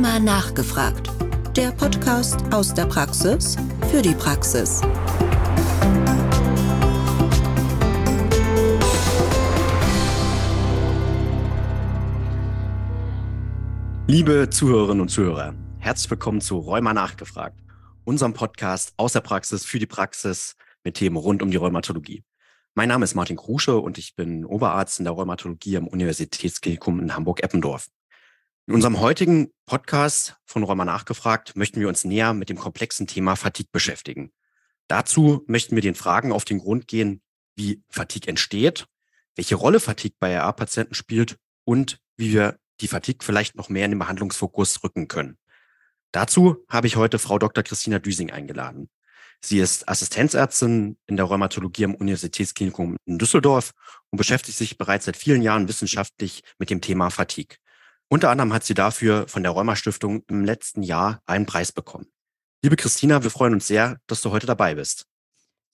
Rheuma nachgefragt. Der Podcast aus der Praxis für die Praxis. Liebe Zuhörerinnen und Zuhörer, herzlich willkommen zu Rheuma nachgefragt, unserem Podcast aus der Praxis für die Praxis mit Themen rund um die Rheumatologie. Mein Name ist Martin Krusche und ich bin Oberarzt in der Rheumatologie am Universitätsklinikum in Hamburg-Eppendorf. In unserem heutigen Podcast von Rheuma nachgefragt möchten wir uns näher mit dem komplexen Thema Fatigue beschäftigen. Dazu möchten wir den Fragen auf den Grund gehen, wie Fatigue entsteht, welche Rolle Fatigue bei RA-Patienten spielt und wie wir die Fatigue vielleicht noch mehr in den Behandlungsfokus rücken können. Dazu habe ich heute Frau Dr. Christina Düsing eingeladen. Sie ist Assistenzärztin in der Rheumatologie am Universitätsklinikum in Düsseldorf und beschäftigt sich bereits seit vielen Jahren wissenschaftlich mit dem Thema Fatigue. Unter anderem hat sie dafür von der Rheuma Stiftung im letzten Jahr einen Preis bekommen. Liebe Christina, wir freuen uns sehr, dass du heute dabei bist.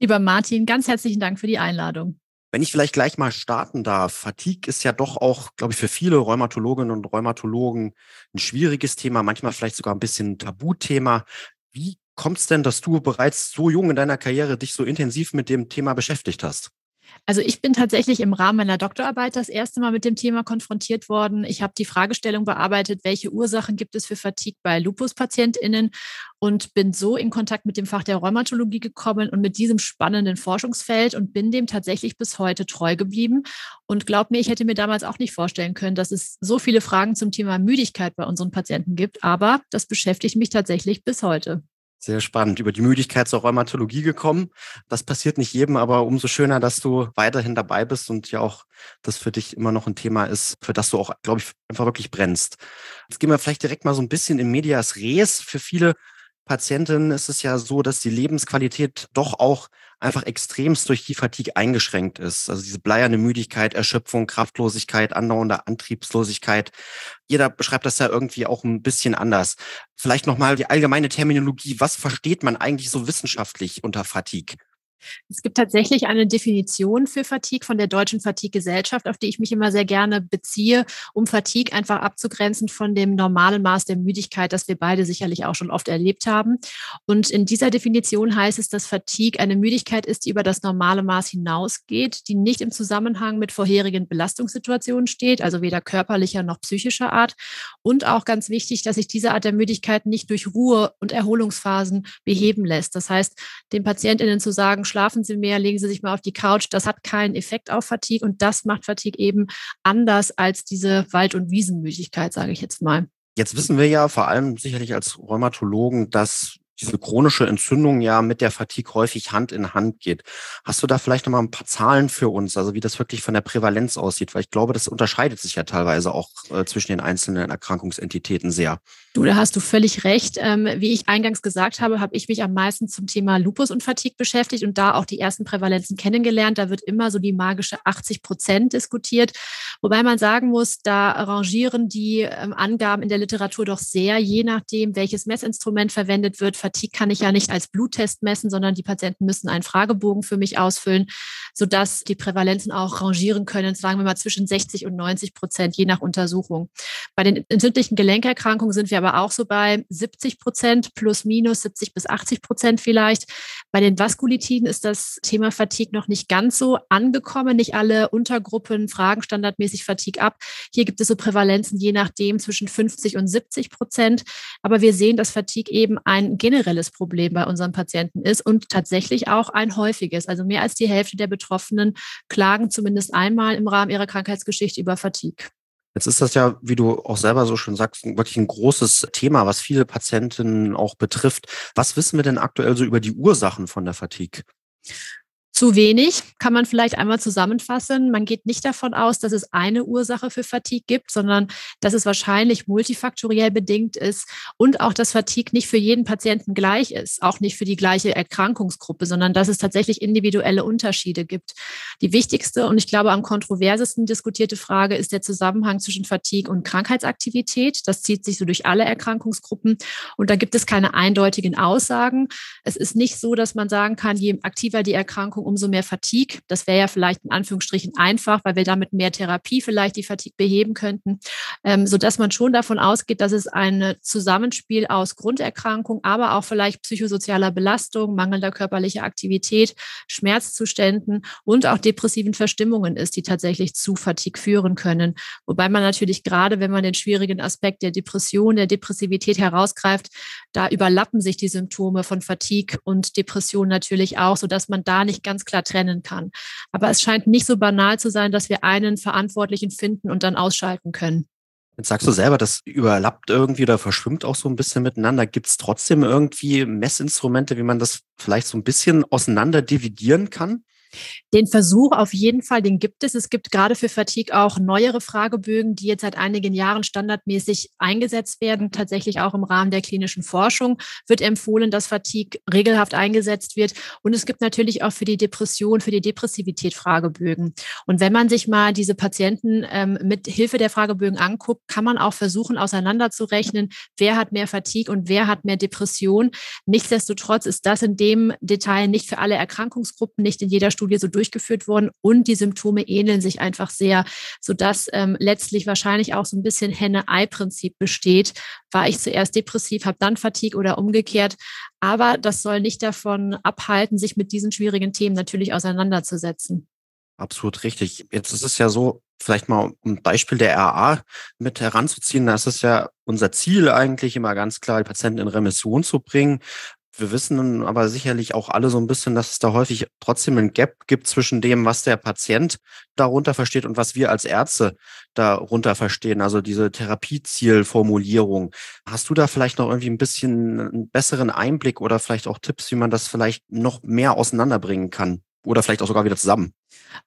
Lieber Martin, ganz herzlichen Dank für die Einladung. Wenn ich vielleicht gleich mal starten darf, Fatigue ist ja doch auch, glaube ich, für viele Rheumatologinnen und Rheumatologen ein schwieriges Thema, manchmal vielleicht sogar ein bisschen ein Tabuthema. Wie kommt es denn, dass du bereits so jung in deiner Karriere dich so intensiv mit dem Thema beschäftigt hast? Also ich bin tatsächlich im Rahmen meiner Doktorarbeit das erste Mal mit dem Thema konfrontiert worden. Ich habe die Fragestellung bearbeitet, welche Ursachen gibt es für Fatigue bei Lupus-PatientInnen und bin so in Kontakt mit dem Fach der Rheumatologie gekommen und mit diesem spannenden Forschungsfeld und bin dem tatsächlich bis heute treu geblieben. Und glaub mir, ich hätte mir damals auch nicht vorstellen können, dass es so viele Fragen zum Thema Müdigkeit bei unseren Patienten gibt, aber das beschäftigt mich tatsächlich bis heute. Sehr spannend. Über die Müdigkeit zur Rheumatologie gekommen. Das passiert nicht jedem, aber umso schöner, dass du weiterhin dabei bist und ja auch das für dich immer noch ein Thema ist, für das du auch, glaube ich, einfach wirklich brennst. Jetzt gehen wir vielleicht direkt mal so ein bisschen in Medias Res. Für viele Patientinnen ist es ja so, dass die Lebensqualität doch auch einfach extremst durch die Fatigue eingeschränkt ist. Also diese bleierne Müdigkeit, Erschöpfung, Kraftlosigkeit, andauernde Antriebslosigkeit. Jeder beschreibt das ja irgendwie auch ein bisschen anders. Vielleicht nochmal die allgemeine Terminologie. Was versteht man eigentlich so wissenschaftlich unter Fatigue? Es gibt tatsächlich eine Definition für Fatigue von der Deutschen Fatigue-Gesellschaft, auf die ich mich immer sehr gerne beziehe, um Fatigue einfach abzugrenzen von dem normalen Maß der Müdigkeit, das wir beide sicherlich auch schon oft erlebt haben. Und in dieser Definition heißt es, dass Fatigue eine Müdigkeit ist, die über das normale Maß hinausgeht, die nicht im Zusammenhang mit vorherigen Belastungssituationen steht, also weder körperlicher noch psychischer Art. Und auch ganz wichtig, dass sich diese Art der Müdigkeit nicht durch Ruhe- und Erholungsphasen beheben lässt. Das heißt, den PatientInnen zu sagen, schlafen Sie mehr, legen Sie sich mal auf die Couch. Das hat keinen Effekt auf Fatigue und das macht Fatigue eben anders als diese Wald- und Wiesenmüdigkeit, sage ich jetzt mal. Jetzt wissen wir ja vor allem sicherlich als Rheumatologen, dass diese chronische Entzündung ja mit der Fatigue häufig Hand in Hand geht. Hast du da vielleicht noch mal ein paar Zahlen für uns, also wie das wirklich von der Prävalenz aussieht? Weil ich glaube, das unterscheidet sich ja teilweise auch äh, zwischen den einzelnen Erkrankungsentitäten sehr. Du, da hast du völlig recht. Ähm, wie ich eingangs gesagt habe, habe ich mich am meisten zum Thema Lupus und Fatigue beschäftigt und da auch die ersten Prävalenzen kennengelernt. Da wird immer so die magische 80 Prozent diskutiert. Wobei man sagen muss, da arrangieren die ähm, Angaben in der Literatur doch sehr, je nachdem, welches Messinstrument verwendet wird Fatigue kann ich ja nicht als Bluttest messen, sondern die Patienten müssen einen Fragebogen für mich ausfüllen, sodass die Prävalenzen auch rangieren können, sagen wir mal zwischen 60 und 90 Prozent, je nach Untersuchung. Bei den entzündlichen Gelenkerkrankungen sind wir aber auch so bei 70 Prozent plus minus 70 bis 80 Prozent vielleicht. Bei den Vaskulitiden ist das Thema Fatigue noch nicht ganz so angekommen. Nicht alle Untergruppen fragen standardmäßig Fatigue ab. Hier gibt es so Prävalenzen je nachdem zwischen 50 und 70 Prozent. Aber wir sehen, dass Fatigue eben ein generelles generelles Problem bei unseren Patienten ist und tatsächlich auch ein häufiges. Also mehr als die Hälfte der Betroffenen klagen zumindest einmal im Rahmen ihrer Krankheitsgeschichte über Fatigue. Jetzt ist das ja, wie du auch selber so schön sagst, wirklich ein großes Thema, was viele Patientinnen auch betrifft. Was wissen wir denn aktuell so über die Ursachen von der Fatigue? Zu wenig kann man vielleicht einmal zusammenfassen. Man geht nicht davon aus, dass es eine Ursache für Fatigue gibt, sondern dass es wahrscheinlich multifaktoriell bedingt ist und auch, dass Fatigue nicht für jeden Patienten gleich ist, auch nicht für die gleiche Erkrankungsgruppe, sondern dass es tatsächlich individuelle Unterschiede gibt. Die wichtigste und ich glaube am kontroversesten diskutierte Frage ist der Zusammenhang zwischen Fatigue und Krankheitsaktivität. Das zieht sich so durch alle Erkrankungsgruppen und da gibt es keine eindeutigen Aussagen. Es ist nicht so, dass man sagen kann, je aktiver die Erkrankung, umso mehr Fatigue. Das wäre ja vielleicht in Anführungsstrichen einfach, weil wir damit mehr Therapie vielleicht die Fatigue beheben könnten, ähm, sodass man schon davon ausgeht, dass es ein Zusammenspiel aus Grunderkrankung, aber auch vielleicht psychosozialer Belastung, mangelnder körperlicher Aktivität, Schmerzzuständen und auch depressiven Verstimmungen ist, die tatsächlich zu Fatigue führen können. Wobei man natürlich gerade, wenn man den schwierigen Aspekt der Depression, der Depressivität herausgreift, da überlappen sich die Symptome von Fatigue und Depression natürlich auch, sodass man da nicht ganz klar trennen kann. Aber es scheint nicht so banal zu sein, dass wir einen Verantwortlichen finden und dann ausschalten können. Jetzt sagst du selber, das überlappt irgendwie oder verschwimmt auch so ein bisschen miteinander. Gibt es trotzdem irgendwie Messinstrumente, wie man das vielleicht so ein bisschen auseinander dividieren kann? Den Versuch auf jeden Fall, den gibt es. Es gibt gerade für Fatigue auch neuere Fragebögen, die jetzt seit einigen Jahren standardmäßig eingesetzt werden. Tatsächlich auch im Rahmen der klinischen Forschung wird empfohlen, dass Fatigue regelhaft eingesetzt wird. Und es gibt natürlich auch für die Depression, für die Depressivität Fragebögen. Und wenn man sich mal diese Patienten ähm, mit Hilfe der Fragebögen anguckt, kann man auch versuchen, auseinanderzurechnen, wer hat mehr Fatigue und wer hat mehr Depression. Nichtsdestotrotz ist das in dem Detail nicht für alle Erkrankungsgruppen, nicht in jeder Studie Studie so durchgeführt worden und die Symptome ähneln sich einfach sehr, sodass ähm, letztlich wahrscheinlich auch so ein bisschen Henne-Ei-Prinzip besteht. War ich zuerst depressiv, habe dann Fatigue oder umgekehrt. Aber das soll nicht davon abhalten, sich mit diesen schwierigen Themen natürlich auseinanderzusetzen. Absolut richtig. Jetzt ist es ja so, vielleicht mal ein Beispiel der RA mit heranzuziehen, da ist ja unser Ziel eigentlich immer ganz klar, die Patienten in Remission zu bringen. Wir wissen aber sicherlich auch alle so ein bisschen, dass es da häufig trotzdem ein Gap gibt zwischen dem, was der Patient darunter versteht und was wir als Ärzte darunter verstehen. Also diese Therapiezielformulierung. Hast du da vielleicht noch irgendwie ein bisschen einen besseren Einblick oder vielleicht auch Tipps, wie man das vielleicht noch mehr auseinanderbringen kann? Oder vielleicht auch sogar wieder zusammen?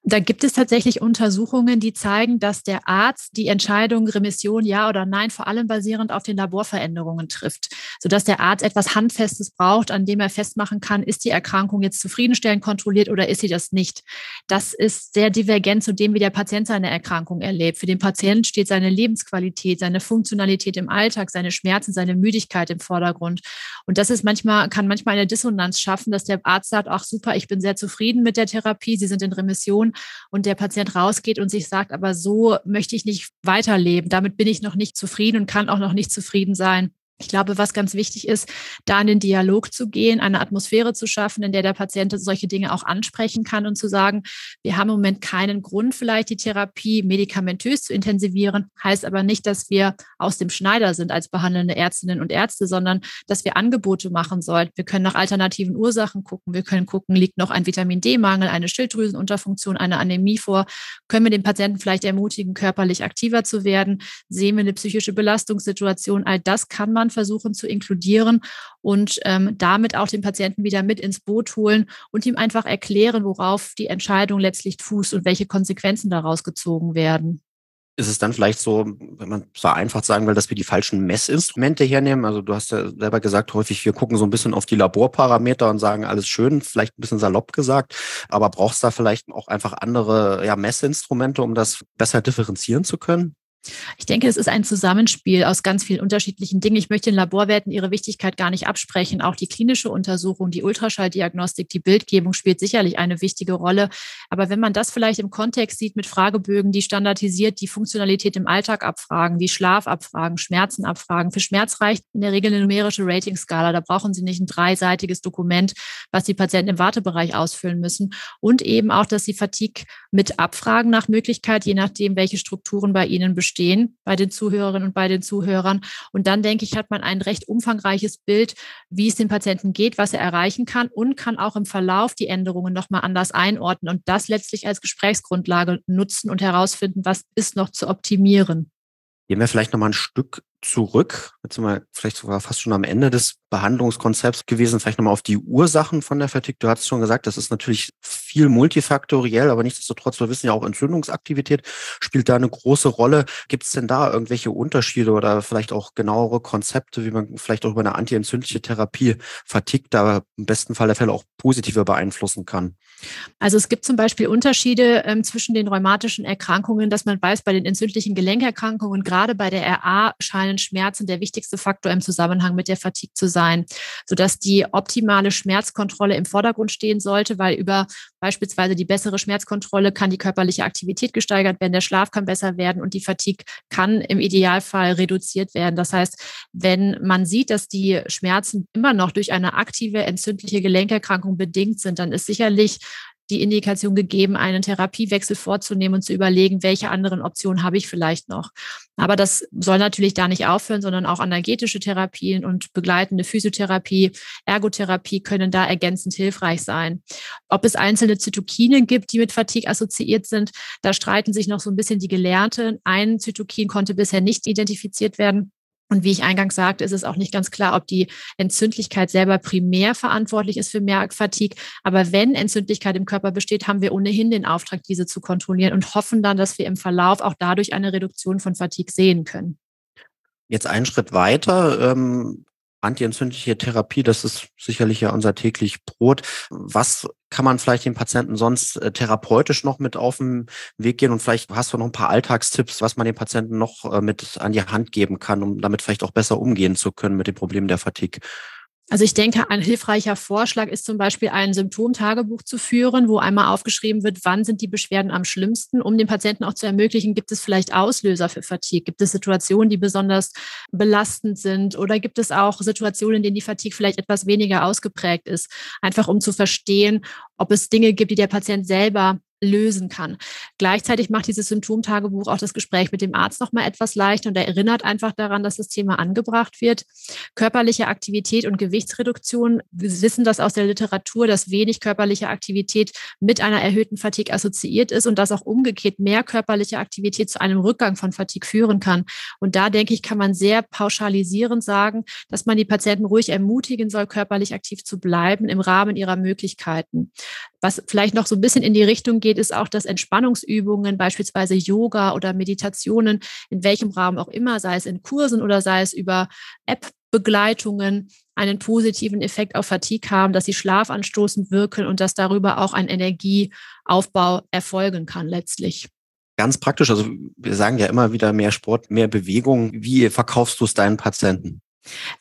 Da gibt es tatsächlich Untersuchungen, die zeigen, dass der Arzt die Entscheidung Remission ja oder nein vor allem basierend auf den Laborveränderungen trifft, sodass der Arzt etwas Handfestes braucht, an dem er festmachen kann, ist die Erkrankung jetzt zufriedenstellend kontrolliert oder ist sie das nicht. Das ist sehr divergent zu dem, wie der Patient seine Erkrankung erlebt. Für den Patienten steht seine Lebensqualität, seine Funktionalität im Alltag, seine Schmerzen, seine Müdigkeit im Vordergrund. Und das ist manchmal, kann manchmal eine Dissonanz schaffen, dass der Arzt sagt, ach super, ich bin sehr zufrieden mit der Therapie, Sie sind in Remission Depression und der Patient rausgeht und sich sagt, aber so möchte ich nicht weiterleben. Damit bin ich noch nicht zufrieden und kann auch noch nicht zufrieden sein. Ich glaube, was ganz wichtig ist, da in den Dialog zu gehen, eine Atmosphäre zu schaffen, in der der Patient solche Dinge auch ansprechen kann und zu sagen, wir haben im Moment keinen Grund, vielleicht die Therapie medikamentös zu intensivieren, heißt aber nicht, dass wir aus dem Schneider sind als behandelnde Ärztinnen und Ärzte, sondern dass wir Angebote machen sollten. Wir können nach alternativen Ursachen gucken. Wir können gucken, liegt noch ein Vitamin D-Mangel, eine Schilddrüsenunterfunktion, eine Anämie vor? Können wir den Patienten vielleicht ermutigen, körperlich aktiver zu werden? Sehen wir eine psychische Belastungssituation? All das kann man versuchen zu inkludieren und ähm, damit auch den Patienten wieder mit ins Boot holen und ihm einfach erklären, worauf die Entscheidung letztlich fußt und welche Konsequenzen daraus gezogen werden ist es dann vielleicht so, wenn man vereinfacht sagen will, dass wir die falschen Messinstrumente hernehmen? Also du hast ja selber gesagt, häufig wir gucken so ein bisschen auf die Laborparameter und sagen, alles schön, vielleicht ein bisschen salopp gesagt, aber brauchst du da vielleicht auch einfach andere ja, Messinstrumente, um das besser differenzieren zu können? Ich denke, es ist ein Zusammenspiel aus ganz vielen unterschiedlichen Dingen. Ich möchte den Laborwerten ihre Wichtigkeit gar nicht absprechen. Auch die klinische Untersuchung, die Ultraschalldiagnostik, die Bildgebung spielt sicherlich eine wichtige Rolle. Aber wenn man das vielleicht im Kontext sieht mit Fragebögen, die standardisiert die Funktionalität im Alltag abfragen, wie Schlaf abfragen, Schmerzen abfragen. Für Schmerz reicht in der Regel eine numerische Ratingskala. Da brauchen Sie nicht ein dreiseitiges Dokument, was die Patienten im Wartebereich ausfüllen müssen. Und eben auch, dass Sie Fatigue mit abfragen nach Möglichkeit, je nachdem, welche Strukturen bei Ihnen bestehen verstehen bei den Zuhörerinnen und bei den Zuhörern. Und dann denke ich, hat man ein recht umfangreiches Bild, wie es dem Patienten geht, was er erreichen kann und kann auch im Verlauf die Änderungen nochmal anders einordnen und das letztlich als Gesprächsgrundlage nutzen und herausfinden, was ist noch zu optimieren. Gehen wir vielleicht nochmal ein Stück zurück. Jetzt sind wir vielleicht sogar fast schon am Ende des Behandlungskonzepts gewesen. Vielleicht nochmal auf die Ursachen von der Fatigue. Du hast schon gesagt, das ist natürlich viel multifaktoriell, aber nichtsdestotrotz, wir wissen ja auch, Entzündungsaktivität spielt da eine große Rolle. Gibt es denn da irgendwelche Unterschiede oder vielleicht auch genauere Konzepte, wie man vielleicht auch über eine antientzündliche Therapie Fatigue da im besten Fall der Fälle auch positiver beeinflussen kann? Also es gibt zum Beispiel Unterschiede ähm, zwischen den rheumatischen Erkrankungen, dass man weiß, bei den entzündlichen Gelenkerkrankungen, gerade bei der RA, scheinen Schmerzen der wichtigste Faktor im Zusammenhang mit der Fatigue zu sein, sodass die optimale Schmerzkontrolle im Vordergrund stehen sollte, weil über Beispielsweise die bessere Schmerzkontrolle kann die körperliche Aktivität gesteigert werden, der Schlaf kann besser werden und die Fatigue kann im Idealfall reduziert werden. Das heißt, wenn man sieht, dass die Schmerzen immer noch durch eine aktive entzündliche Gelenkerkrankung bedingt sind, dann ist sicherlich die Indikation gegeben, einen Therapiewechsel vorzunehmen und zu überlegen, welche anderen Optionen habe ich vielleicht noch. Aber das soll natürlich da nicht aufhören, sondern auch analgetische Therapien und begleitende Physiotherapie, Ergotherapie können da ergänzend hilfreich sein. Ob es einzelne Zytokine gibt, die mit Fatigue assoziiert sind, da streiten sich noch so ein bisschen die Gelehrten. Ein Zytokin konnte bisher nicht identifiziert werden. Und wie ich eingangs sagte, ist es auch nicht ganz klar, ob die Entzündlichkeit selber primär verantwortlich ist für Merkfatigue. Aber wenn Entzündlichkeit im Körper besteht, haben wir ohnehin den Auftrag, diese zu kontrollieren und hoffen dann, dass wir im Verlauf auch dadurch eine Reduktion von Fatigue sehen können. Jetzt einen Schritt weiter. Ähm, antientzündliche Therapie, das ist sicherlich ja unser täglich Brot. Was kann man vielleicht den Patienten sonst äh, therapeutisch noch mit auf den Weg gehen? Und vielleicht hast du noch ein paar Alltagstipps, was man den Patienten noch äh, mit an die Hand geben kann, um damit vielleicht auch besser umgehen zu können mit dem Problem der Fatigue. Also ich denke, ein hilfreicher Vorschlag ist zum Beispiel ein Symptomtagebuch zu führen, wo einmal aufgeschrieben wird, wann sind die Beschwerden am schlimmsten, um dem Patienten auch zu ermöglichen, gibt es vielleicht Auslöser für Fatigue? Gibt es Situationen, die besonders belastend sind? Oder gibt es auch Situationen, in denen die Fatigue vielleicht etwas weniger ausgeprägt ist? Einfach um zu verstehen, ob es Dinge gibt, die der Patient selber lösen kann. Gleichzeitig macht dieses Symptomtagebuch auch das Gespräch mit dem Arzt noch mal etwas leichter und er erinnert einfach daran, dass das Thema angebracht wird. Körperliche Aktivität und Gewichtsreduktion, wir wissen das aus der Literatur, dass wenig körperliche Aktivität mit einer erhöhten Fatigue assoziiert ist und dass auch umgekehrt mehr körperliche Aktivität zu einem Rückgang von Fatigue führen kann. Und da denke ich, kann man sehr pauschalisierend sagen, dass man die Patienten ruhig ermutigen soll, körperlich aktiv zu bleiben im Rahmen ihrer Möglichkeiten. Was vielleicht noch so ein bisschen in die Richtung geht, ist auch, dass Entspannungsübungen, beispielsweise Yoga oder Meditationen, in welchem Rahmen auch immer, sei es in Kursen oder sei es über App-Begleitungen, einen positiven Effekt auf Fatigue haben, dass sie schlafanstoßend wirken und dass darüber auch ein Energieaufbau erfolgen kann letztlich. Ganz praktisch, also wir sagen ja immer wieder mehr Sport, mehr Bewegung. Wie verkaufst du es deinen Patienten?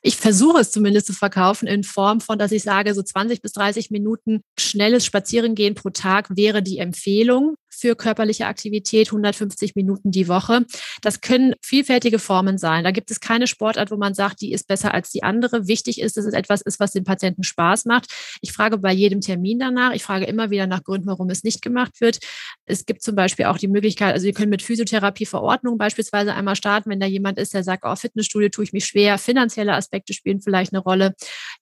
Ich versuche es zumindest zu verkaufen in Form von, dass ich sage, so 20 bis 30 Minuten schnelles Spazierengehen pro Tag wäre die Empfehlung für körperliche Aktivität, 150 Minuten die Woche. Das können vielfältige Formen sein. Da gibt es keine Sportart, wo man sagt, die ist besser als die andere. Wichtig ist, dass es etwas ist, was dem Patienten Spaß macht. Ich frage bei jedem Termin danach. Ich frage immer wieder nach Gründen, warum es nicht gemacht wird. Es gibt zum Beispiel auch die Möglichkeit, also wir können mit Physiotherapieverordnung beispielsweise einmal starten, wenn da jemand ist, der sagt, oh, Fitnessstudio tue ich mich schwer, finanzielle Aspekte spielen vielleicht eine Rolle.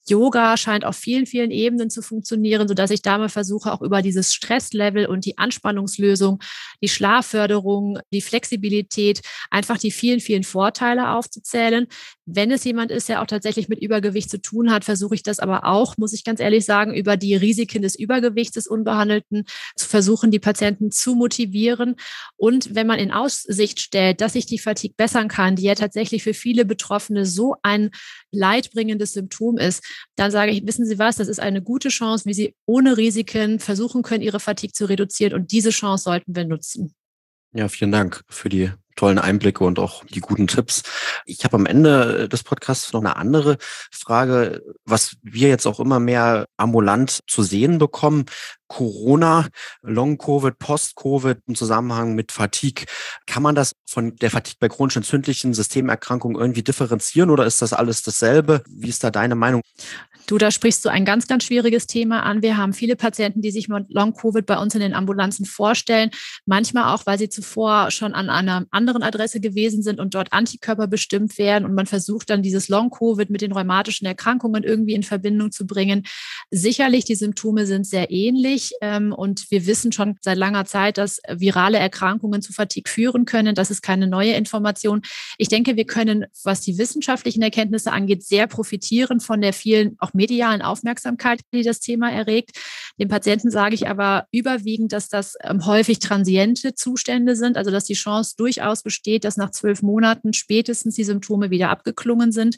Yoga scheint auf vielen, vielen Ebenen zu funktionieren, sodass ich da mal versuche, auch über dieses Stresslevel und die Anspannungslösung Auflösung, die Schlafförderung, die Flexibilität, einfach die vielen, vielen Vorteile aufzuzählen. Wenn es jemand ist, der auch tatsächlich mit Übergewicht zu tun hat, versuche ich das aber auch, muss ich ganz ehrlich sagen, über die Risiken des Übergewichts des Unbehandelten zu versuchen, die Patienten zu motivieren. Und wenn man in Aussicht stellt, dass sich die Fatigue bessern kann, die ja tatsächlich für viele Betroffene so ein leidbringendes Symptom ist, dann sage ich, wissen Sie was, das ist eine gute Chance, wie Sie ohne Risiken versuchen können, Ihre Fatigue zu reduzieren. Und diese Chance sollten wir nutzen. Ja, vielen Dank für die tollen Einblicke und auch die guten Tipps. Ich habe am Ende des Podcasts noch eine andere Frage, was wir jetzt auch immer mehr ambulant zu sehen bekommen. Corona, Long-Covid, Post-Covid im Zusammenhang mit Fatigue. Kann man das von der Fatigue bei chronisch entzündlichen Systemerkrankungen irgendwie differenzieren oder ist das alles dasselbe? Wie ist da deine Meinung? Du, da sprichst du ein ganz, ganz schwieriges Thema an. Wir haben viele Patienten, die sich mit Long-Covid bei uns in den Ambulanzen vorstellen. Manchmal auch, weil sie zuvor schon an einer anderen Adresse gewesen sind und dort Antikörper bestimmt werden. Und man versucht dann dieses Long-Covid mit den rheumatischen Erkrankungen irgendwie in Verbindung zu bringen. Sicherlich, die Symptome sind sehr ähnlich. Ähm, und wir wissen schon seit langer Zeit, dass virale Erkrankungen zu Fatigue führen können. Das ist keine neue Information. Ich denke, wir können, was die wissenschaftlichen Erkenntnisse angeht, sehr profitieren von der vielen auch medialen Aufmerksamkeit, die das Thema erregt. Den Patienten sage ich aber überwiegend, dass das ähm, häufig transiente Zustände sind, also dass die Chance durchaus besteht, dass nach zwölf Monaten spätestens die Symptome wieder abgeklungen sind.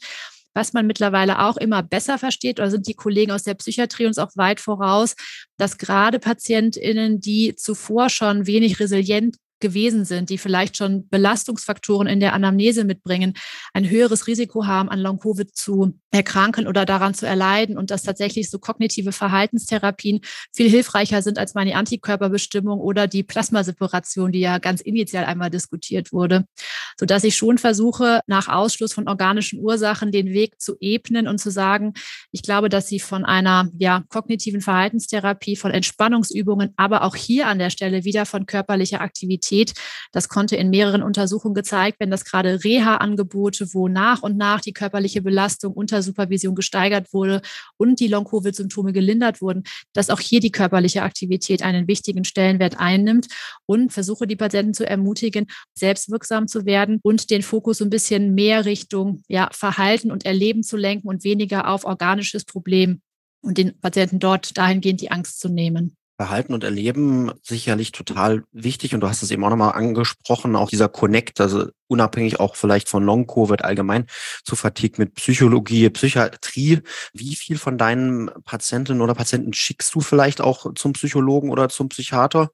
Was man mittlerweile auch immer besser versteht, oder sind die Kollegen aus der Psychiatrie uns auch weit voraus, dass gerade PatientInnen, die zuvor schon wenig resilient gewesen sind, die vielleicht schon Belastungsfaktoren in der Anamnese mitbringen, ein höheres Risiko haben, an Long-Covid zu erkranken oder daran zu erleiden und dass tatsächlich so kognitive Verhaltenstherapien viel hilfreicher sind als meine Antikörperbestimmung oder die Plasmaseparation, die ja ganz initial einmal diskutiert wurde, sodass ich schon versuche, nach Ausschluss von organischen Ursachen den Weg zu ebnen und zu sagen, ich glaube, dass sie von einer ja, kognitiven Verhaltenstherapie, von Entspannungsübungen, aber auch hier an der Stelle wieder von körperlicher Aktivität Qualität. Das konnte in mehreren Untersuchungen gezeigt werden, dass gerade Reha-Angebote, wo nach und nach die körperliche Belastung unter Supervision gesteigert wurde und die Long-Covid-Symptome gelindert wurden, dass auch hier die körperliche Aktivität einen wichtigen Stellenwert einnimmt und versuche die Patienten zu ermutigen, selbstwirksam zu werden und den Fokus so ein bisschen mehr Richtung ja, Verhalten und Erleben zu lenken und weniger auf organisches Problem und den Patienten dort dahingehend die Angst zu nehmen. Verhalten und Erleben sicherlich total wichtig. Und du hast es eben auch nochmal angesprochen, auch dieser Connect, also unabhängig auch vielleicht von Long-Covid allgemein zu Fatigue mit Psychologie, Psychiatrie. Wie viel von deinen Patientinnen oder Patienten schickst du vielleicht auch zum Psychologen oder zum Psychiater?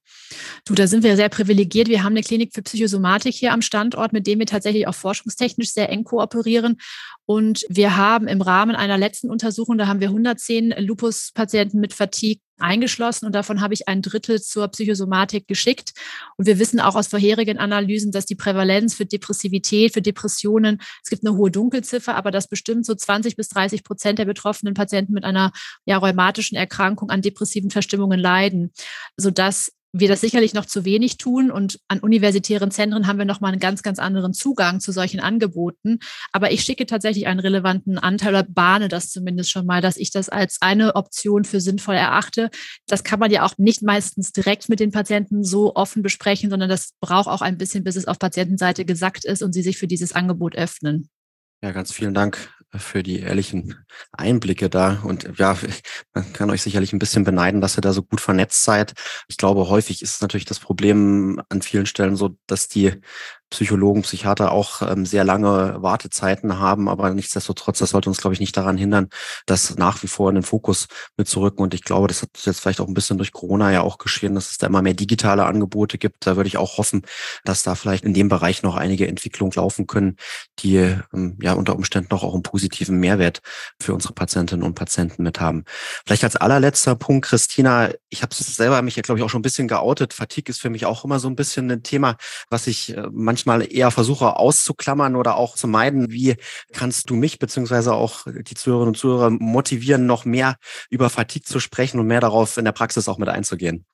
Du, da sind wir sehr privilegiert. Wir haben eine Klinik für Psychosomatik hier am Standort, mit dem wir tatsächlich auch forschungstechnisch sehr eng kooperieren. Und wir haben im Rahmen einer letzten Untersuchung, da haben wir 110 Lupus-Patienten mit Fatigue eingeschlossen und davon habe ich ein Drittel zur Psychosomatik geschickt. Und wir wissen auch aus vorherigen Analysen, dass die Prävalenz für Depressivität, für Depressionen, es gibt eine hohe Dunkelziffer, aber dass bestimmt so 20 bis 30 Prozent der betroffenen Patienten mit einer ja, rheumatischen Erkrankung an depressiven Verstimmungen leiden, sodass wir das sicherlich noch zu wenig tun und an universitären Zentren haben wir noch mal einen ganz, ganz anderen Zugang zu solchen Angeboten. Aber ich schicke tatsächlich einen relevanten Anteil oder bahne das zumindest schon mal, dass ich das als eine Option für sinnvoll erachte. Das kann man ja auch nicht meistens direkt mit den Patienten so offen besprechen, sondern das braucht auch ein bisschen, bis es auf Patientenseite gesagt ist und sie sich für dieses Angebot öffnen. Ja, ganz vielen Dank für die ehrlichen Einblicke da. Und ja, man kann euch sicherlich ein bisschen beneiden, dass ihr da so gut vernetzt seid. Ich glaube, häufig ist natürlich das Problem an vielen Stellen so, dass die Psychologen, Psychiater auch ähm, sehr lange Wartezeiten haben, aber nichtsdestotrotz, das sollte uns, glaube ich, nicht daran hindern, das nach wie vor in den Fokus mitzurücken. Und ich glaube, das hat jetzt vielleicht auch ein bisschen durch Corona ja auch geschehen, dass es da immer mehr digitale Angebote gibt. Da würde ich auch hoffen, dass da vielleicht in dem Bereich noch einige Entwicklungen laufen können, die ähm, ja unter Umständen noch auch einen positiven Mehrwert für unsere Patientinnen und Patienten mit haben. Vielleicht als allerletzter Punkt, Christina, ich habe selber mich ja, glaube ich, auch schon ein bisschen geoutet. Fatigue ist für mich auch immer so ein bisschen ein Thema, was ich äh, manchmal manchmal eher versuche auszuklammern oder auch zu meiden. Wie kannst du mich beziehungsweise auch die Zuhörerinnen und Zuhörer motivieren, noch mehr über Fatigue zu sprechen und mehr darauf in der Praxis auch mit einzugehen?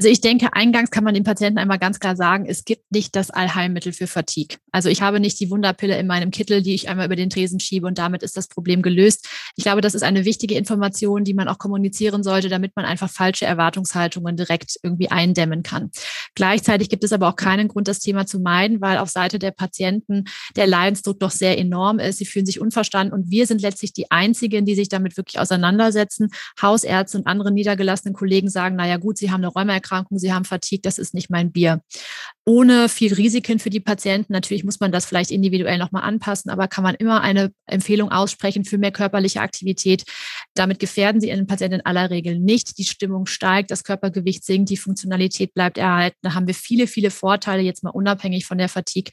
Also ich denke, eingangs kann man den Patienten einmal ganz klar sagen, es gibt nicht das Allheilmittel für Fatigue. Also ich habe nicht die Wunderpille in meinem Kittel, die ich einmal über den Tresen schiebe und damit ist das Problem gelöst. Ich glaube, das ist eine wichtige Information, die man auch kommunizieren sollte, damit man einfach falsche Erwartungshaltungen direkt irgendwie eindämmen kann. Gleichzeitig gibt es aber auch keinen Grund, das Thema zu meiden, weil auf Seite der Patienten der Leidensdruck doch sehr enorm ist. Sie fühlen sich unverstanden und wir sind letztlich die Einzigen, die sich damit wirklich auseinandersetzen. Hausärzte und andere niedergelassenen Kollegen sagen, naja gut, sie haben eine Rheumaerkrankung Erkrankung, sie haben Fatigue, das ist nicht mein Bier. Ohne viel Risiken für die Patienten. Natürlich muss man das vielleicht individuell nochmal anpassen, aber kann man immer eine Empfehlung aussprechen für mehr körperliche Aktivität. Damit gefährden Sie Ihren Patienten in aller Regel nicht. Die Stimmung steigt, das Körpergewicht sinkt, die Funktionalität bleibt erhalten. Da haben wir viele, viele Vorteile, jetzt mal unabhängig von der Fatigue.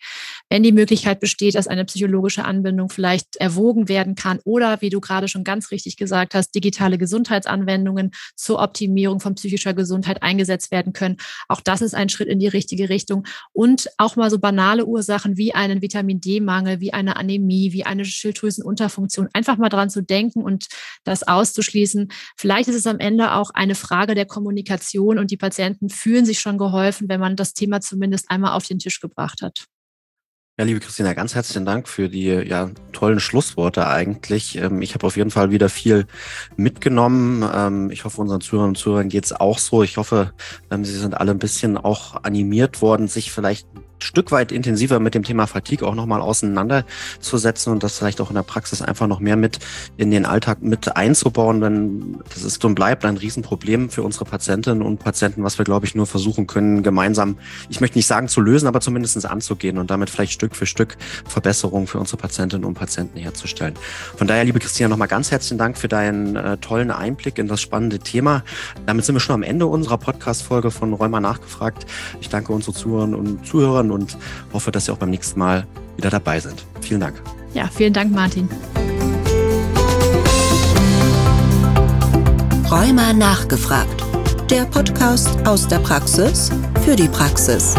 Wenn die Möglichkeit besteht, dass eine psychologische Anbindung vielleicht erwogen werden kann oder, wie du gerade schon ganz richtig gesagt hast, digitale Gesundheitsanwendungen zur Optimierung von psychischer Gesundheit eingesetzt eingesetzt werden können. Auch das ist ein Schritt in die richtige Richtung. Und auch mal so banale Ursachen wie einen Vitamin D-Mangel, wie eine Anämie, wie eine Schilddrüsenunterfunktion, einfach mal dran zu denken und das auszuschließen. Vielleicht ist es am Ende auch eine Frage der Kommunikation und die Patienten fühlen sich schon geholfen, wenn man das Thema zumindest einmal auf den Tisch gebracht hat. Ja, liebe Christina, ganz herzlichen Dank für die ja, tollen Schlussworte eigentlich. Ähm, ich habe auf jeden Fall wieder viel mitgenommen. Ähm, ich hoffe, unseren Zuhörern und Zuhörern geht's auch so. Ich hoffe, ähm, sie sind alle ein bisschen auch animiert worden, sich vielleicht Stück weit intensiver mit dem Thema Fatigue auch nochmal auseinanderzusetzen und das vielleicht auch in der Praxis einfach noch mehr mit in den Alltag mit einzubauen, denn das ist und bleibt ein Riesenproblem für unsere Patientinnen und Patienten, was wir, glaube ich, nur versuchen können, gemeinsam, ich möchte nicht sagen zu lösen, aber zumindest anzugehen und damit vielleicht Stück für Stück Verbesserungen für unsere Patientinnen und Patienten herzustellen. Von daher, liebe Christina, nochmal ganz herzlichen Dank für deinen äh, tollen Einblick in das spannende Thema. Damit sind wir schon am Ende unserer Podcast-Folge von Rheuma nachgefragt. Ich danke unsere Zuhörern und Zuhörern und hoffe, dass Sie auch beim nächsten Mal wieder dabei sind. Vielen Dank. Ja, vielen Dank, Martin. Rheuma nachgefragt. Der Podcast aus der Praxis für die Praxis.